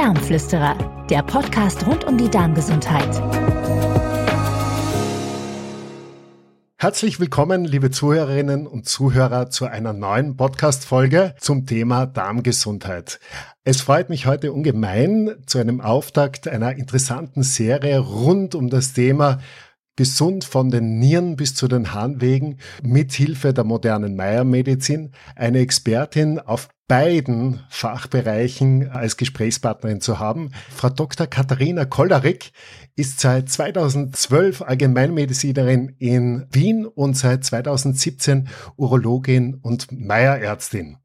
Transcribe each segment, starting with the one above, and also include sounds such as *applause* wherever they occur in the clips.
Darmflüsterer, der Podcast rund um die Darmgesundheit. Herzlich willkommen, liebe Zuhörerinnen und Zuhörer, zu einer neuen Podcast-Folge zum Thema Darmgesundheit. Es freut mich heute ungemein zu einem Auftakt einer interessanten Serie rund um das Thema gesund von den Nieren bis zu den Harnwegen mit Hilfe der modernen Meiermedizin eine Expertin auf beiden Fachbereichen als Gesprächspartnerin zu haben. Frau Dr. Katharina Kollerik ist seit 2012 Allgemeinmedizinerin in Wien und seit 2017 Urologin und Meierärztin.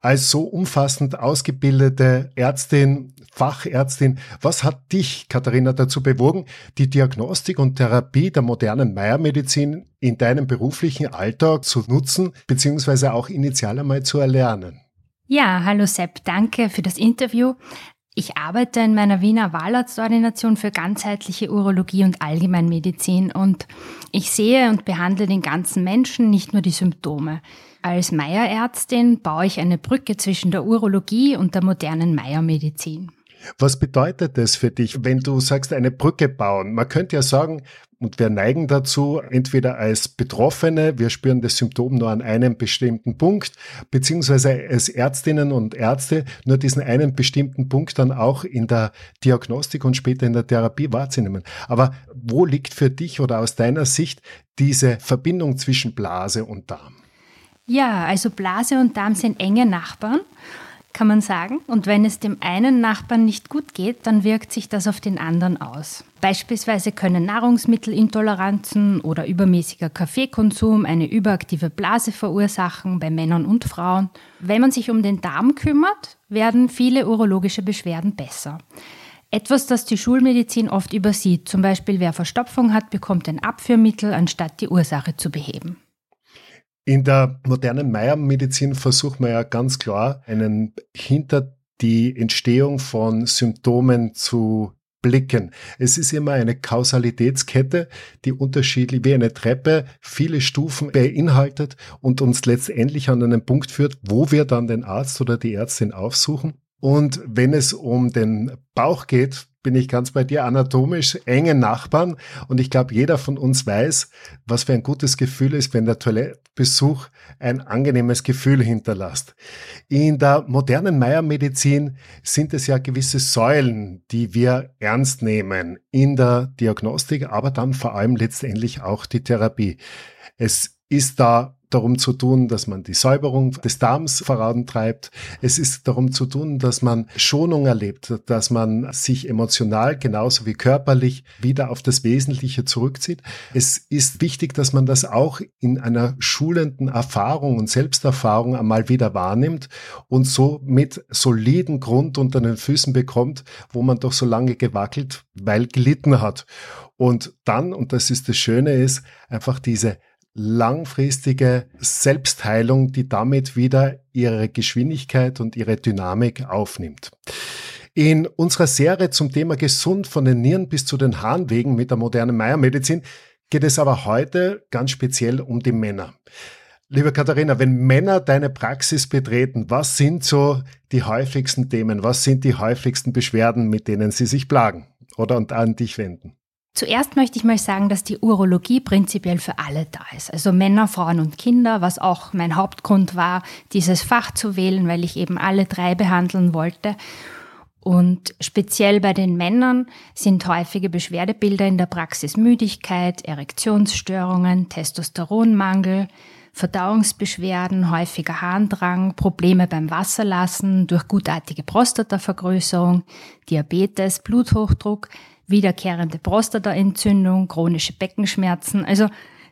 Als so umfassend ausgebildete Ärztin, Fachärztin, was hat dich, Katharina, dazu bewogen, die Diagnostik und Therapie der modernen Meiermedizin in deinem beruflichen Alltag zu nutzen, beziehungsweise auch initial einmal zu erlernen? Ja, hallo Sepp, danke für das Interview. Ich arbeite in meiner Wiener Wahlarztordination für ganzheitliche Urologie und Allgemeinmedizin und ich sehe und behandle den ganzen Menschen, nicht nur die Symptome. Als Meierärztin baue ich eine Brücke zwischen der Urologie und der modernen Meiermedizin. Was bedeutet das für dich, wenn du sagst, eine Brücke bauen? Man könnte ja sagen, und wir neigen dazu, entweder als Betroffene, wir spüren das Symptom nur an einem bestimmten Punkt, beziehungsweise als Ärztinnen und Ärzte nur diesen einen bestimmten Punkt dann auch in der Diagnostik und später in der Therapie wahrzunehmen. Aber wo liegt für dich oder aus deiner Sicht diese Verbindung zwischen Blase und Darm? Ja, also Blase und Darm sind enge Nachbarn kann man sagen. Und wenn es dem einen Nachbarn nicht gut geht, dann wirkt sich das auf den anderen aus. Beispielsweise können Nahrungsmittelintoleranzen oder übermäßiger Kaffeekonsum eine überaktive Blase verursachen bei Männern und Frauen. Wenn man sich um den Darm kümmert, werden viele urologische Beschwerden besser. Etwas, das die Schulmedizin oft übersieht. Zum Beispiel wer Verstopfung hat, bekommt ein Abführmittel, anstatt die Ursache zu beheben. In der modernen Meiermedizin versucht man ja ganz klar, einen hinter die Entstehung von Symptomen zu blicken. Es ist immer eine Kausalitätskette, die unterschiedlich wie eine Treppe viele Stufen beinhaltet und uns letztendlich an einen Punkt führt, wo wir dann den Arzt oder die Ärztin aufsuchen. Und wenn es um den Bauch geht, bin ich ganz bei dir, anatomisch enge Nachbarn. Und ich glaube, jeder von uns weiß, was für ein gutes Gefühl ist, wenn der Toilettenbesuch ein angenehmes Gefühl hinterlässt. In der modernen Meiermedizin sind es ja gewisse Säulen, die wir ernst nehmen in der Diagnostik, aber dann vor allem letztendlich auch die Therapie. Es ist da darum zu tun, dass man die Säuberung des Darms vorantreibt. Es ist darum zu tun, dass man Schonung erlebt, dass man sich emotional genauso wie körperlich wieder auf das Wesentliche zurückzieht. Es ist wichtig, dass man das auch in einer schulenden Erfahrung und Selbsterfahrung einmal wieder wahrnimmt und so mit soliden Grund unter den Füßen bekommt, wo man doch so lange gewackelt, weil gelitten hat. Und dann, und das ist das Schöne ist, einfach diese langfristige Selbstheilung, die damit wieder ihre Geschwindigkeit und ihre Dynamik aufnimmt. In unserer Serie zum Thema gesund von den Nieren bis zu den Harnwegen mit der modernen Meiermedizin geht es aber heute ganz speziell um die Männer. Liebe Katharina, wenn Männer deine Praxis betreten, was sind so die häufigsten Themen? Was sind die häufigsten Beschwerden, mit denen sie sich plagen oder an dich wenden? Zuerst möchte ich mal sagen, dass die Urologie prinzipiell für alle da ist. Also Männer, Frauen und Kinder, was auch mein Hauptgrund war, dieses Fach zu wählen, weil ich eben alle drei behandeln wollte. Und speziell bei den Männern sind häufige Beschwerdebilder in der Praxis Müdigkeit, Erektionsstörungen, Testosteronmangel, Verdauungsbeschwerden, häufiger Harndrang, Probleme beim Wasserlassen durch gutartige Prostatavergrößerung, Diabetes, Bluthochdruck, wiederkehrende Prostataentzündung, chronische Beckenschmerzen. Also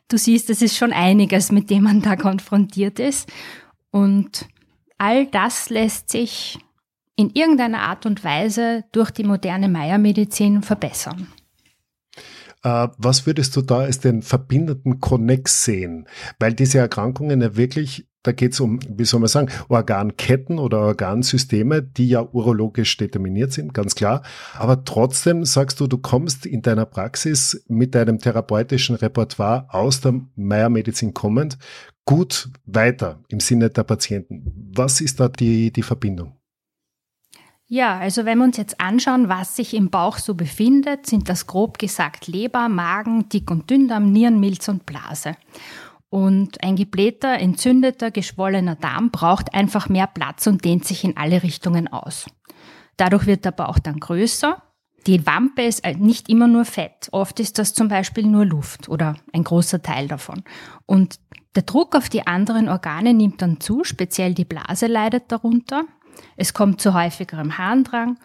du siehst, es ist schon einiges, mit dem man da konfrontiert ist. Und all das lässt sich in irgendeiner Art und Weise durch die moderne Meiermedizin verbessern. Äh, was würdest du da als den verbindenden Konnex sehen? Weil diese Erkrankungen ja wirklich, da geht es um, wie soll man sagen, Organketten oder Organsysteme, die ja urologisch determiniert sind, ganz klar. Aber trotzdem sagst du, du kommst in deiner Praxis mit deinem therapeutischen Repertoire aus der Meiermedizin kommend gut weiter im Sinne der Patienten. Was ist da die, die Verbindung? Ja, also wenn wir uns jetzt anschauen, was sich im Bauch so befindet, sind das grob gesagt Leber, Magen, Dick- und Dünndarm, Nieren, Milz und Blase. Und ein geblähter, entzündeter, geschwollener Darm braucht einfach mehr Platz und dehnt sich in alle Richtungen aus. Dadurch wird der Bauch dann größer. Die Wampe ist nicht immer nur Fett. Oft ist das zum Beispiel nur Luft oder ein großer Teil davon. Und der Druck auf die anderen Organe nimmt dann zu, speziell die Blase leidet darunter. Es kommt zu häufigerem Harndrang.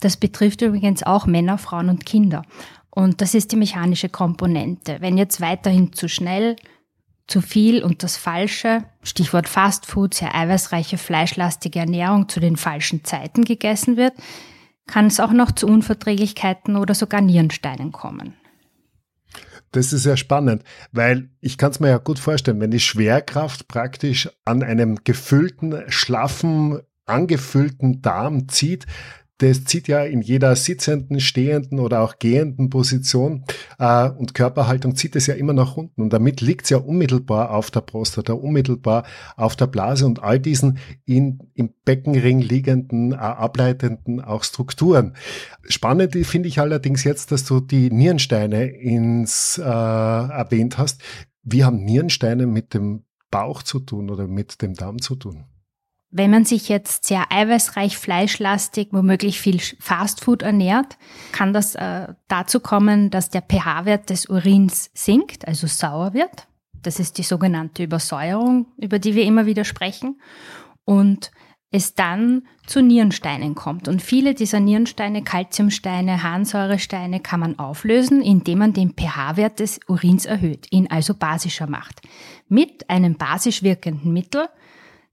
Das betrifft übrigens auch Männer, Frauen und Kinder. Und das ist die mechanische Komponente. Wenn jetzt weiterhin zu schnell, zu viel und das Falsche, Stichwort Fastfood, sehr eiweißreiche, fleischlastige Ernährung zu den falschen Zeiten gegessen wird, kann es auch noch zu Unverträglichkeiten oder sogar Nierensteinen kommen. Das ist sehr spannend, weil ich kann es mir ja gut vorstellen, wenn die Schwerkraft praktisch an einem gefüllten, schlaffen, angefüllten Darm zieht, das zieht ja in jeder sitzenden, stehenden oder auch gehenden Position äh, und Körperhaltung zieht es ja immer nach unten. Und damit liegt es ja unmittelbar auf der Prostata, unmittelbar auf der Blase und all diesen in, im Beckenring liegenden, äh, ableitenden auch Strukturen. Spannend finde ich allerdings jetzt, dass du die Nierensteine ins äh, erwähnt hast. Wie haben Nierensteine mit dem Bauch zu tun oder mit dem Darm zu tun? Wenn man sich jetzt sehr eiweißreich, fleischlastig, womöglich viel Fastfood ernährt, kann das äh, dazu kommen, dass der pH-Wert des Urins sinkt, also sauer wird. Das ist die sogenannte Übersäuerung, über die wir immer wieder sprechen. Und es dann zu Nierensteinen kommt. Und viele dieser Nierensteine, Calciumsteine, Harnsäuresteine kann man auflösen, indem man den pH-Wert des Urins erhöht, ihn also basischer macht. Mit einem basisch wirkenden Mittel,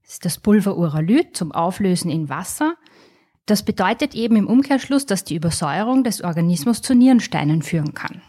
das ist das Pulver Uralyt zum Auflösen in Wasser. Das bedeutet eben im Umkehrschluss, dass die Übersäuerung des Organismus zu Nierensteinen führen kann.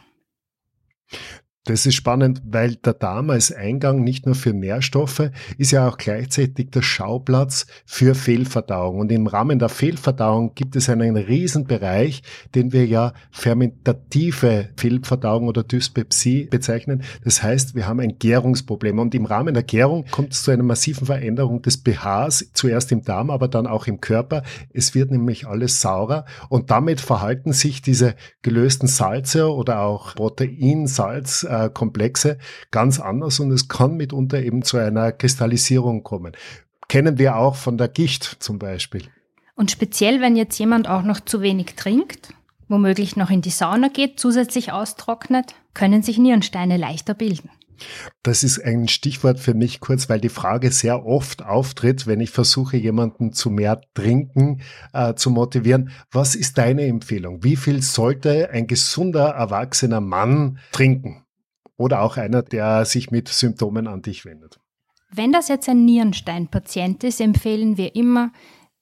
Das ist spannend, weil der Darm als Eingang nicht nur für Nährstoffe ist ja auch gleichzeitig der Schauplatz für Fehlverdauung. Und im Rahmen der Fehlverdauung gibt es einen Riesenbereich, den wir ja fermentative Fehlverdauung oder Dyspepsie bezeichnen. Das heißt, wir haben ein Gärungsproblem. Und im Rahmen der Gärung kommt es zu einer massiven Veränderung des pHs, zuerst im Darm, aber dann auch im Körper. Es wird nämlich alles saurer und damit verhalten sich diese gelösten Salze oder auch Proteinsalz äh, Komplexe ganz anders und es kann mitunter eben zu einer Kristallisierung kommen. Kennen wir auch von der Gicht zum Beispiel. Und speziell, wenn jetzt jemand auch noch zu wenig trinkt, womöglich noch in die Sauna geht, zusätzlich austrocknet, können sich Nierensteine leichter bilden. Das ist ein Stichwort für mich kurz, weil die Frage sehr oft auftritt, wenn ich versuche, jemanden zu mehr Trinken äh, zu motivieren. Was ist deine Empfehlung? Wie viel sollte ein gesunder, erwachsener Mann trinken? Oder auch einer, der sich mit Symptomen an dich wendet. Wenn das jetzt ein Nierensteinpatient ist, empfehlen wir immer,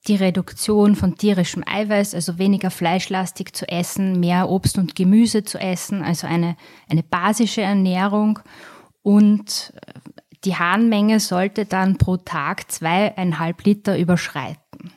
die Reduktion von tierischem Eiweiß, also weniger fleischlastig zu essen, mehr Obst und Gemüse zu essen, also eine, eine basische Ernährung. Und äh, die Harnmenge sollte dann pro Tag zweieinhalb Liter überschreiten.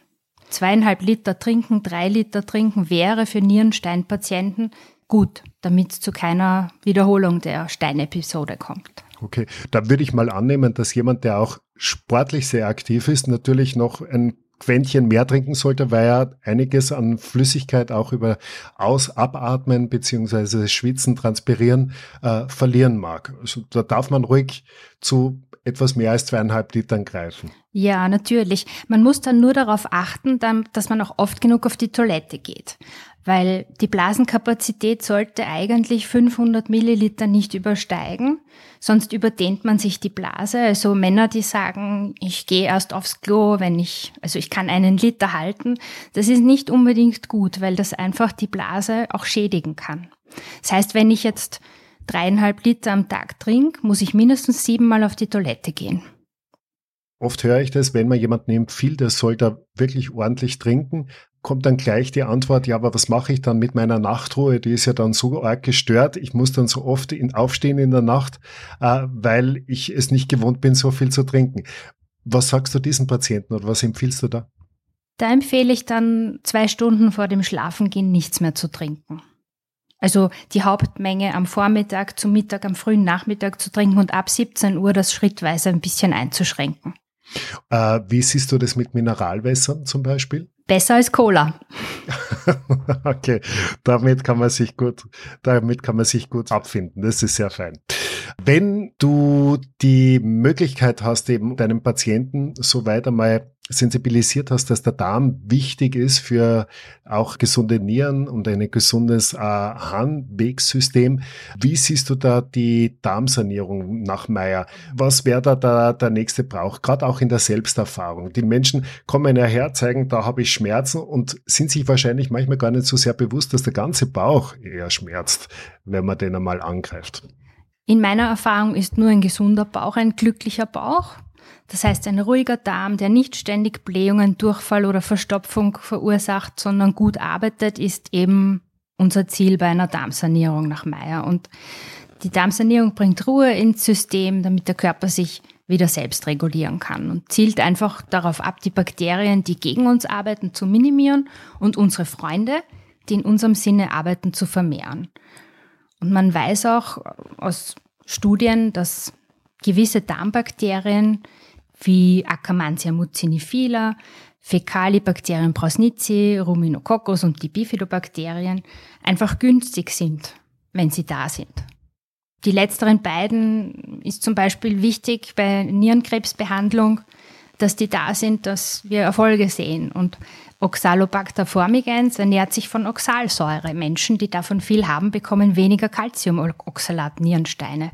Zweieinhalb Liter trinken, drei Liter trinken wäre für Nierensteinpatienten gut, damit es zu keiner Wiederholung der Steinepisode kommt. Okay, da würde ich mal annehmen, dass jemand, der auch sportlich sehr aktiv ist, natürlich noch ein Quäntchen mehr trinken sollte, weil er einiges an Flüssigkeit auch über Aus-, Abatmen beziehungsweise Schwitzen, Transpirieren äh, verlieren mag. Also da darf man ruhig zu etwas mehr als zweieinhalb Litern greifen. Ja, natürlich. Man muss dann nur darauf achten, dass man auch oft genug auf die Toilette geht weil die Blasenkapazität sollte eigentlich 500 Milliliter nicht übersteigen, sonst überdehnt man sich die Blase. Also Männer, die sagen, ich gehe erst aufs Klo, wenn ich, also ich kann einen Liter halten, das ist nicht unbedingt gut, weil das einfach die Blase auch schädigen kann. Das heißt, wenn ich jetzt dreieinhalb Liter am Tag trinke, muss ich mindestens siebenmal auf die Toilette gehen. Oft höre ich das, wenn man jemanden empfiehlt, der soll da wirklich ordentlich trinken, kommt dann gleich die Antwort, ja, aber was mache ich dann mit meiner Nachtruhe? Die ist ja dann so arg gestört. Ich muss dann so oft in, aufstehen in der Nacht, äh, weil ich es nicht gewohnt bin, so viel zu trinken. Was sagst du diesen Patienten oder was empfiehlst du da? Da empfehle ich dann zwei Stunden vor dem Schlafengehen nichts mehr zu trinken. Also die Hauptmenge am Vormittag, zum Mittag, am frühen Nachmittag zu trinken und ab 17 Uhr das schrittweise ein bisschen einzuschränken. Äh, wie siehst du das mit Mineralwässern zum Beispiel? Besser als Cola. *laughs* okay, damit kann man sich gut, damit kann man sich gut abfinden. Das ist sehr fein. Wenn du die Möglichkeit hast, eben deinem Patienten so weit einmal sensibilisiert hast, dass der Darm wichtig ist für auch gesunde Nieren und ein gesundes äh, Harnwegssystem. Wie siehst du da die Darmsanierung nach Meier? Was wäre da der, der nächste Brauch? Gerade auch in der Selbsterfahrung. Die Menschen kommen ja her, zeigen, da habe ich Schmerzen und sind sich wahrscheinlich manchmal gar nicht so sehr bewusst, dass der ganze Bauch eher schmerzt, wenn man den einmal angreift. In meiner Erfahrung ist nur ein gesunder Bauch ein glücklicher Bauch. Das heißt, ein ruhiger Darm, der nicht ständig Blähungen, Durchfall oder Verstopfung verursacht, sondern gut arbeitet, ist eben unser Ziel bei einer Darmsanierung nach Meyer. Und die Darmsanierung bringt Ruhe ins System, damit der Körper sich wieder selbst regulieren kann und zielt einfach darauf ab, die Bakterien, die gegen uns arbeiten, zu minimieren und unsere Freunde, die in unserem Sinne arbeiten, zu vermehren. Und man weiß auch aus Studien, dass gewisse Darmbakterien wie Akkermansia mucinifila, Fecalibacterium prausnitzii, Ruminococcus und die Bifidobakterien einfach günstig sind, wenn sie da sind. Die letzteren beiden ist zum Beispiel wichtig bei Nierenkrebsbehandlung, dass die da sind, dass wir Erfolge sehen. Und Oxalobacter formigens ernährt sich von Oxalsäure. Menschen, die davon viel haben, bekommen weniger Calciumoxalat-Nierensteine.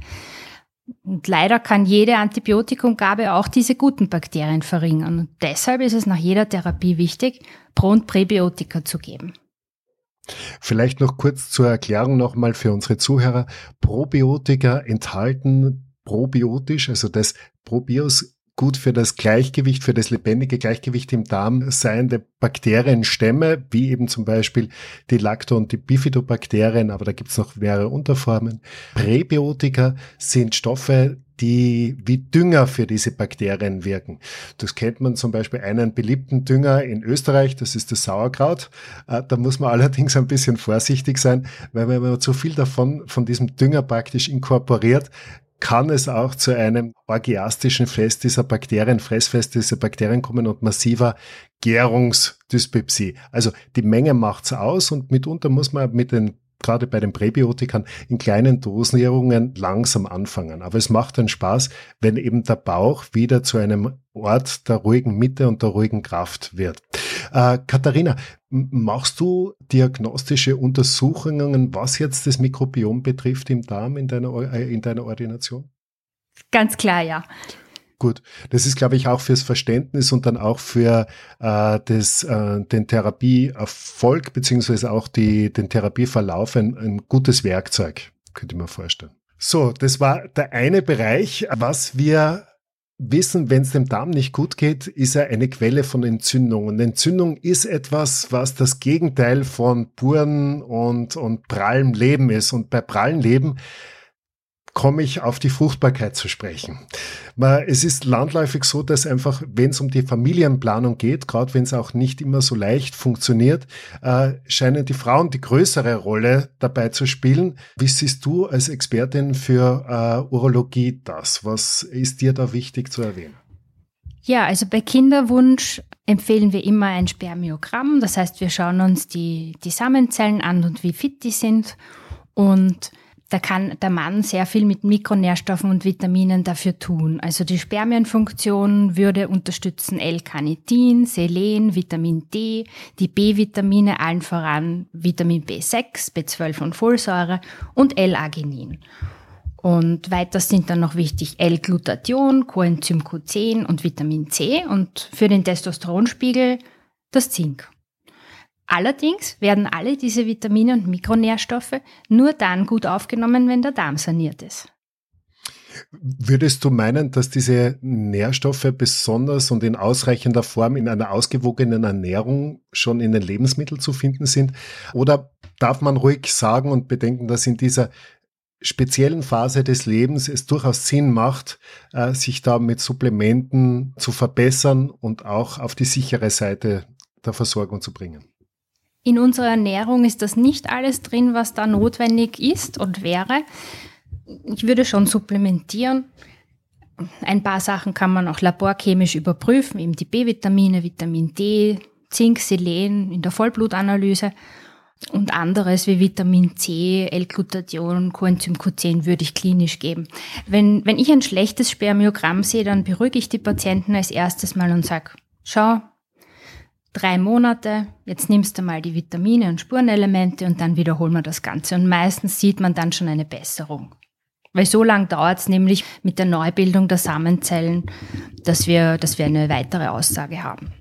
Und leider kann jede Antibiotikumgabe auch diese guten Bakterien verringern. Und deshalb ist es nach jeder Therapie wichtig, Pro- und Präbiotika zu geben. Vielleicht noch kurz zur Erklärung nochmal für unsere Zuhörer. Probiotika enthalten probiotisch, also das Probios gut für das Gleichgewicht, für das lebendige Gleichgewicht im Darm seiende Bakterienstämme, wie eben zum Beispiel die Lacto- und die Bifidobakterien, aber da gibt es noch mehrere Unterformen. Präbiotika sind Stoffe, die wie Dünger für diese Bakterien wirken. Das kennt man zum Beispiel einen beliebten Dünger in Österreich, das ist das Sauerkraut. Äh, da muss man *laughs* allerdings ein bisschen vorsichtig sein, weil wenn man zu viel davon, von diesem Dünger praktisch inkorporiert, kann es auch zu einem orgiastischen Fest dieser Bakterien, Fressfest dieser Bakterien kommen und massiver Gärungsdyspepsie. Also die Menge macht's aus und mitunter muss man mit den gerade bei den Präbiotikern in kleinen Dosierungen langsam anfangen. Aber es macht dann Spaß, wenn eben der Bauch wieder zu einem Ort der ruhigen Mitte und der ruhigen Kraft wird. Äh, Katharina, machst du diagnostische Untersuchungen, was jetzt das Mikrobiom betrifft im Darm in deiner, äh, in deiner Ordination? Ganz klar, ja. Gut, das ist, glaube ich, auch fürs Verständnis und dann auch für äh, das, äh, den Therapieerfolg beziehungsweise auch die, den Therapieverlauf ein, ein gutes Werkzeug, könnte ich mir vorstellen. So, das war der eine Bereich. Was wir wissen, wenn es dem Darm nicht gut geht, ist er eine Quelle von Entzündung. Und Entzündung ist etwas, was das Gegenteil von puren und, und prallem Leben ist. Und bei prallen Leben komme ich auf die Fruchtbarkeit zu sprechen. Es ist landläufig so, dass einfach, wenn es um die Familienplanung geht, gerade wenn es auch nicht immer so leicht funktioniert, äh, scheinen die Frauen die größere Rolle dabei zu spielen. Wie siehst du als Expertin für äh, Urologie das? Was ist dir da wichtig zu erwähnen? Ja, also bei Kinderwunsch empfehlen wir immer ein Spermiogramm. Das heißt, wir schauen uns die, die Samenzellen an und wie fit die sind. Und da kann der Mann sehr viel mit Mikronährstoffen und Vitaminen dafür tun. Also die Spermienfunktion würde unterstützen L-Carnitin, Selen, Vitamin D, die B-Vitamine allen voran Vitamin B6, B12 und Folsäure und L-Arginin. Und weiter sind dann noch wichtig L-Glutathion, Coenzym Q10 und Vitamin C und für den Testosteronspiegel das Zink. Allerdings werden alle diese Vitamine und Mikronährstoffe nur dann gut aufgenommen, wenn der Darm saniert ist. Würdest du meinen, dass diese Nährstoffe besonders und in ausreichender Form in einer ausgewogenen Ernährung schon in den Lebensmitteln zu finden sind? Oder darf man ruhig sagen und bedenken, dass in dieser speziellen Phase des Lebens es durchaus Sinn macht, äh, sich da mit Supplementen zu verbessern und auch auf die sichere Seite der Versorgung zu bringen? In unserer Ernährung ist das nicht alles drin, was da notwendig ist und wäre. Ich würde schon supplementieren. ein paar Sachen kann man auch laborchemisch überprüfen, eben die B-Vitamine, Vitamin D, Zink, Selen in der Vollblutanalyse und anderes wie Vitamin C, L-Glutathion, Coenzym Q10 würde ich klinisch geben. Wenn, wenn ich ein schlechtes Spermiogramm sehe, dann beruhige ich die Patienten als erstes mal und sage, schau, drei Monate, jetzt nimmst du mal die Vitamine und Spurenelemente und dann wiederholen wir das Ganze. Und meistens sieht man dann schon eine Besserung. Weil so lange dauert es nämlich mit der Neubildung der Samenzellen, dass wir, dass wir eine weitere Aussage haben.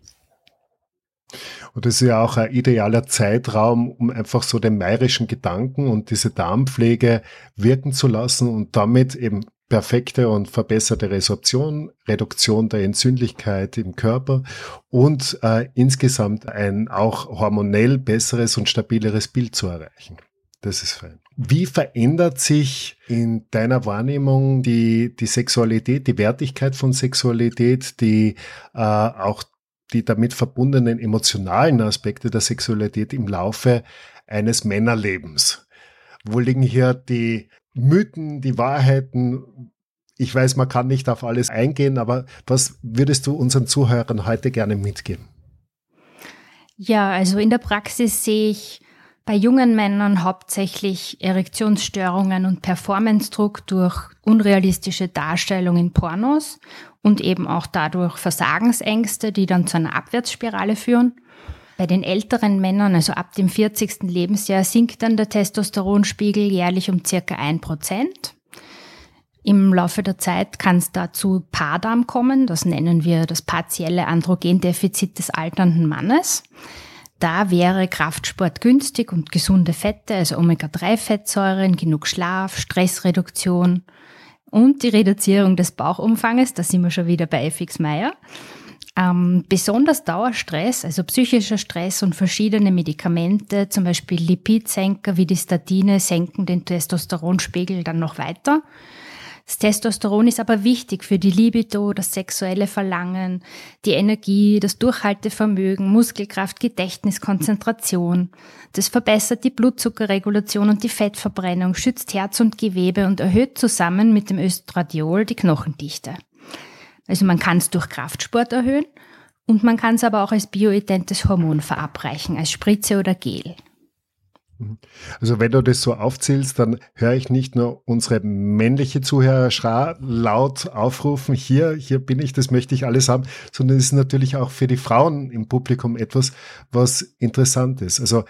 Und das ist ja auch ein idealer Zeitraum, um einfach so den meirischen Gedanken und diese Darmpflege wirken zu lassen und damit eben perfekte und verbesserte Resorption, Reduktion der Entzündlichkeit im Körper und äh, insgesamt ein auch hormonell besseres und stabileres Bild zu erreichen. Das ist fein. Wie verändert sich in deiner Wahrnehmung die, die Sexualität, die Wertigkeit von Sexualität, die äh, auch die damit verbundenen emotionalen Aspekte der Sexualität im Laufe eines Männerlebens? Wo liegen hier die Mythen, die Wahrheiten? Ich weiß, man kann nicht auf alles eingehen, aber was würdest du unseren Zuhörern heute gerne mitgeben? Ja, also in der Praxis sehe ich bei jungen Männern hauptsächlich Erektionsstörungen und Performance-Druck durch unrealistische Darstellungen in Pornos und eben auch dadurch Versagensängste, die dann zu einer Abwärtsspirale führen. Bei den älteren Männern, also ab dem 40. Lebensjahr, sinkt dann der Testosteronspiegel jährlich um circa ein Prozent. Im Laufe der Zeit kann es dazu Paardarm kommen, das nennen wir das partielle Androgendefizit des alternden Mannes. Da wäre Kraftsport günstig und gesunde Fette, also Omega-3-Fettsäuren, genug Schlaf, Stressreduktion und die Reduzierung des Bauchumfanges, da sind wir schon wieder bei FX Meyer. Ähm, besonders Dauerstress, also psychischer Stress und verschiedene Medikamente, zum Beispiel Lipidsenker wie die Statine, senken den Testosteronspiegel dann noch weiter. Das Testosteron ist aber wichtig für die Libido, das sexuelle Verlangen, die Energie, das Durchhaltevermögen, Muskelkraft, Gedächtnis, Konzentration. Das verbessert die Blutzuckerregulation und die Fettverbrennung, schützt Herz und Gewebe und erhöht zusammen mit dem Östradiol die Knochendichte. Also man kann es durch Kraftsport erhöhen und man kann es aber auch als bioidentes Hormon verabreichen, als Spritze oder Gel. Mhm. Also wenn du das so aufzählst, dann höre ich nicht nur unsere männliche Zuhörer laut aufrufen, hier, hier bin ich, das möchte ich alles haben, sondern es ist natürlich auch für die Frauen im Publikum etwas, was interessant ist. Also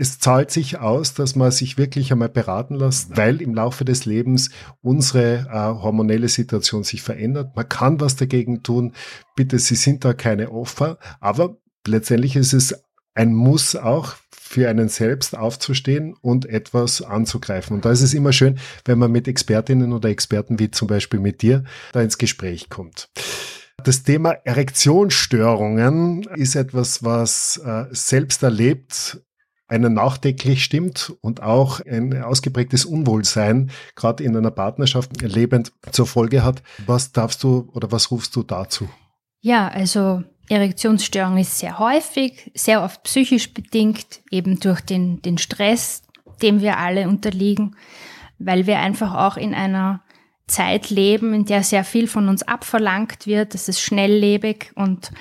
es zahlt sich aus, dass man sich wirklich einmal beraten lässt, weil im Laufe des Lebens unsere äh, hormonelle Situation sich verändert. Man kann was dagegen tun. Bitte, Sie sind da keine Opfer, aber letztendlich ist es ein Muss auch für einen selbst aufzustehen und etwas anzugreifen. Und da ist es immer schön, wenn man mit Expertinnen oder Experten wie zum Beispiel mit dir da ins Gespräch kommt. Das Thema Erektionsstörungen ist etwas, was äh, selbst erlebt einen nachdenklich stimmt und auch ein ausgeprägtes Unwohlsein, gerade in einer Partnerschaft lebend, zur Folge hat. Was darfst du oder was rufst du dazu? Ja, also Erektionsstörung ist sehr häufig, sehr oft psychisch bedingt, eben durch den, den Stress, dem wir alle unterliegen, weil wir einfach auch in einer Zeit leben, in der sehr viel von uns abverlangt wird. Das ist schnelllebig und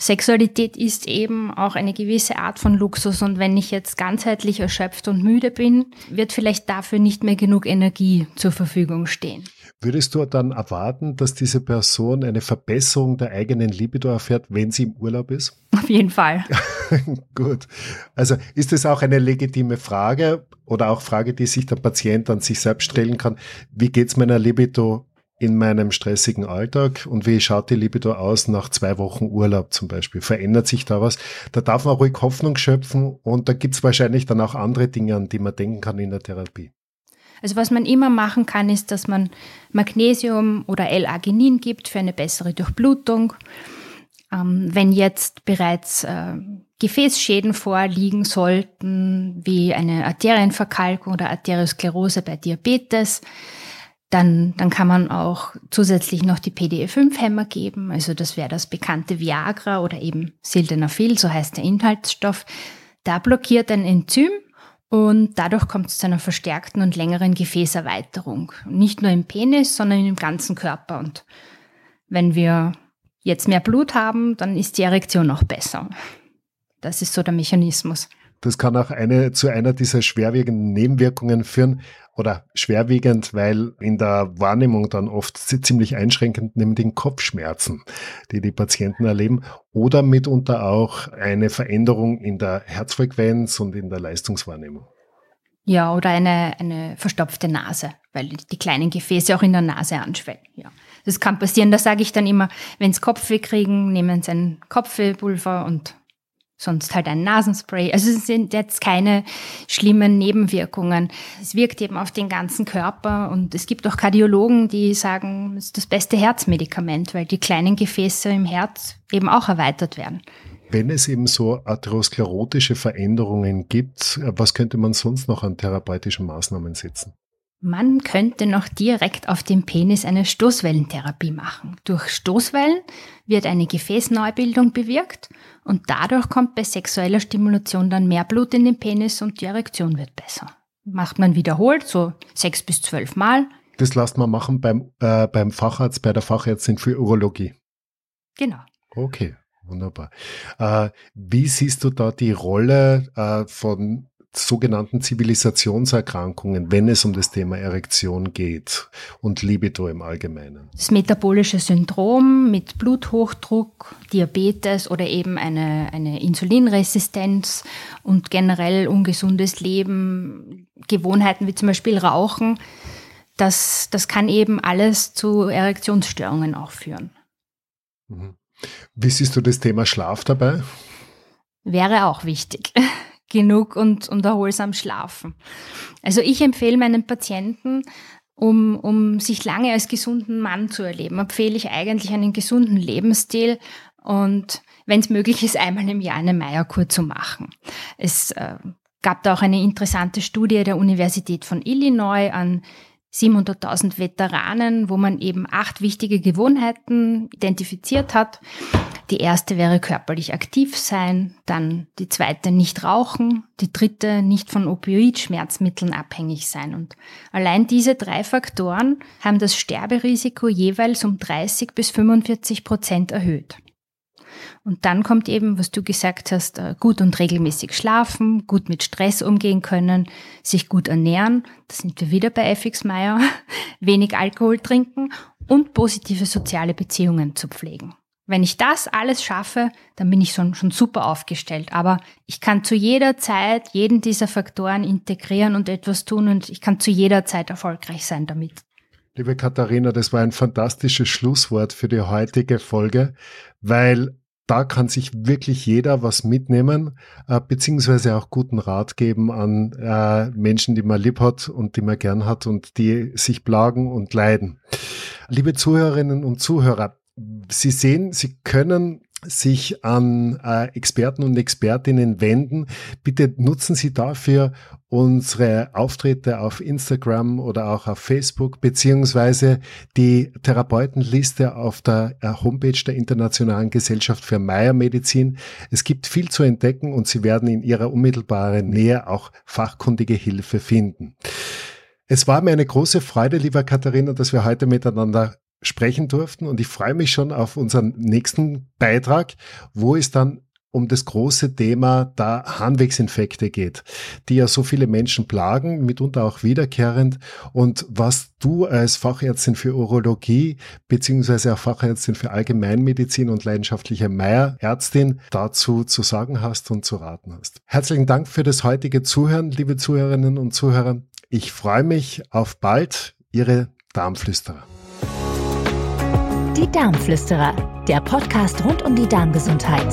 Sexualität ist eben auch eine gewisse Art von Luxus und wenn ich jetzt ganzheitlich erschöpft und müde bin, wird vielleicht dafür nicht mehr genug Energie zur Verfügung stehen. Würdest du dann erwarten, dass diese Person eine Verbesserung der eigenen Libido erfährt, wenn sie im Urlaub ist? *laughs* Auf jeden Fall. *laughs* Gut. Also ist es auch eine legitime Frage oder auch Frage, die sich der Patient an sich selbst stellen kann. Wie geht es meiner Libido in meinem stressigen Alltag und wie schaut die Libido aus nach zwei Wochen Urlaub zum Beispiel? Verändert sich da was? Da darf man ruhig Hoffnung schöpfen und da gibt es wahrscheinlich dann auch andere Dinge, an die man denken kann in der Therapie. Also was man immer machen kann, ist, dass man Magnesium oder L-Arginin gibt für eine bessere Durchblutung. Ähm, wenn jetzt bereits äh, Gefäßschäden vorliegen sollten, wie eine Arterienverkalkung oder Arteriosklerose bei Diabetes, dann, dann kann man auch zusätzlich noch die PDE5-Hämmer geben. Also das wäre das bekannte Viagra oder eben Sildenafil, so heißt der Inhaltsstoff. Da blockiert ein Enzym Und dadurch kommt es zu einer verstärkten und längeren Gefäßerweiterung. Nicht nur im Penis, sondern im ganzen Körper. Und wenn wir jetzt mehr Blut haben, dann ist die Erektion auch besser. Das ist so der Mechanismus. Das kann auch eine, zu einer dieser schwerwiegenden Nebenwirkungen führen oder schwerwiegend, weil in der Wahrnehmung dann oft ziemlich einschränkend, nämlich den Kopfschmerzen, die die Patienten erleben oder mitunter auch eine Veränderung in der Herzfrequenz und in der Leistungswahrnehmung. Ja, oder eine, eine verstopfte Nase, weil die kleinen Gefäße auch in der Nase anschwellen. Ja. Das kann passieren, da sage ich dann immer, wenn Sie Kopfweh kriegen, nehmen Sie ein Kopfwehpulver und sonst halt ein Nasenspray. Also es sind jetzt keine schlimmen Nebenwirkungen. Es wirkt eben auf den ganzen Körper und es gibt auch Kardiologen, die sagen, es ist das beste Herzmedikament, weil die kleinen Gefäße im Herz eben auch erweitert werden. Wenn es eben so atherosklerotische Veränderungen gibt, was könnte man sonst noch an therapeutischen Maßnahmen setzen? Man könnte noch direkt auf dem Penis eine Stoßwellentherapie machen. Durch Stoßwellen wird eine Gefäßneubildung bewirkt und dadurch kommt bei sexueller Stimulation dann mehr Blut in den Penis und die Erektion wird besser. Macht man wiederholt, so sechs bis zwölf Mal. Das lasst man machen beim, äh, beim Facharzt, bei der Fachärztin für Urologie. Genau. Okay, wunderbar. Äh, wie siehst du da die Rolle äh, von sogenannten Zivilisationserkrankungen, wenn es um das Thema Erektion geht und Libido im Allgemeinen. Das metabolische Syndrom mit Bluthochdruck, Diabetes oder eben eine, eine Insulinresistenz und generell ungesundes Leben, Gewohnheiten wie zum Beispiel Rauchen, das, das kann eben alles zu Erektionsstörungen auch führen. Mhm. Wie siehst du das Thema Schlaf dabei? Wäre auch wichtig *laughs* genug und, und erholsam schlafen. Also ich empfehle meinen Patienten, um, um sich lange als gesunden Mann zu erleben, empfehle ich eigentlich einen gesunden Lebensstil und wenn es möglich ist, einmal im Jahr eine Meierkur zu machen. Es äh, gab da auch eine interessante Studie der Universität von Illinois an 700.000 Veteranen, wo man eben acht wichtige Gewohnheiten identifiziert hat. Die erste wäre körperlich aktiv sein, dann die zweite nicht rauchen, die dritte nicht von Opioid-Schmerzmitteln abhängig sein. Und allein diese drei Faktoren haben das Sterberisiko jeweils um 30 bis 45 Prozent erhöht. Und dann kommt eben, was du gesagt hast, äh, gut und regelmäßig schlafen, gut mit Stress umgehen können, sich gut ernähren, da sind wir wieder bei FX Meyer, *laughs* wenig Alkohol trinken und positive soziale Beziehungen zu pflegen. Wenn ich das alles schaffe, dann bin ich schon, schon super aufgestellt. Aber ich kann zu jeder Zeit jeden dieser Faktoren integrieren und etwas tun und ich kann zu jeder Zeit erfolgreich sein damit. Liebe Katharina, das war ein fantastisches Schlusswort für die heutige Folge, weil da kann sich wirklich jeder was mitnehmen, äh, beziehungsweise auch guten Rat geben an äh, Menschen, die man lieb hat und die man gern hat und die sich plagen und leiden. Liebe Zuhörerinnen und Zuhörer, Sie sehen, Sie können sich an äh, Experten und Expertinnen wenden. Bitte nutzen Sie dafür unsere Auftritte auf Instagram oder auch auf Facebook beziehungsweise die Therapeutenliste auf der äh, Homepage der Internationalen Gesellschaft für Meiermedizin. Es gibt viel zu entdecken und Sie werden in Ihrer unmittelbaren Nähe auch fachkundige Hilfe finden. Es war mir eine große Freude, lieber Katharina, dass wir heute miteinander sprechen durften und ich freue mich schon auf unseren nächsten Beitrag, wo es dann um das große Thema der Harnwegsinfekte geht, die ja so viele Menschen plagen, mitunter auch wiederkehrend. Und was du als Fachärztin für Urologie beziehungsweise auch Fachärztin für Allgemeinmedizin und leidenschaftliche Meierärztin dazu zu sagen hast und zu raten hast. Herzlichen Dank für das heutige Zuhören, liebe Zuhörerinnen und Zuhörer. Ich freue mich auf bald, Ihre Darmflüsterer. Die Darmflüsterer, der Podcast rund um die Darmgesundheit.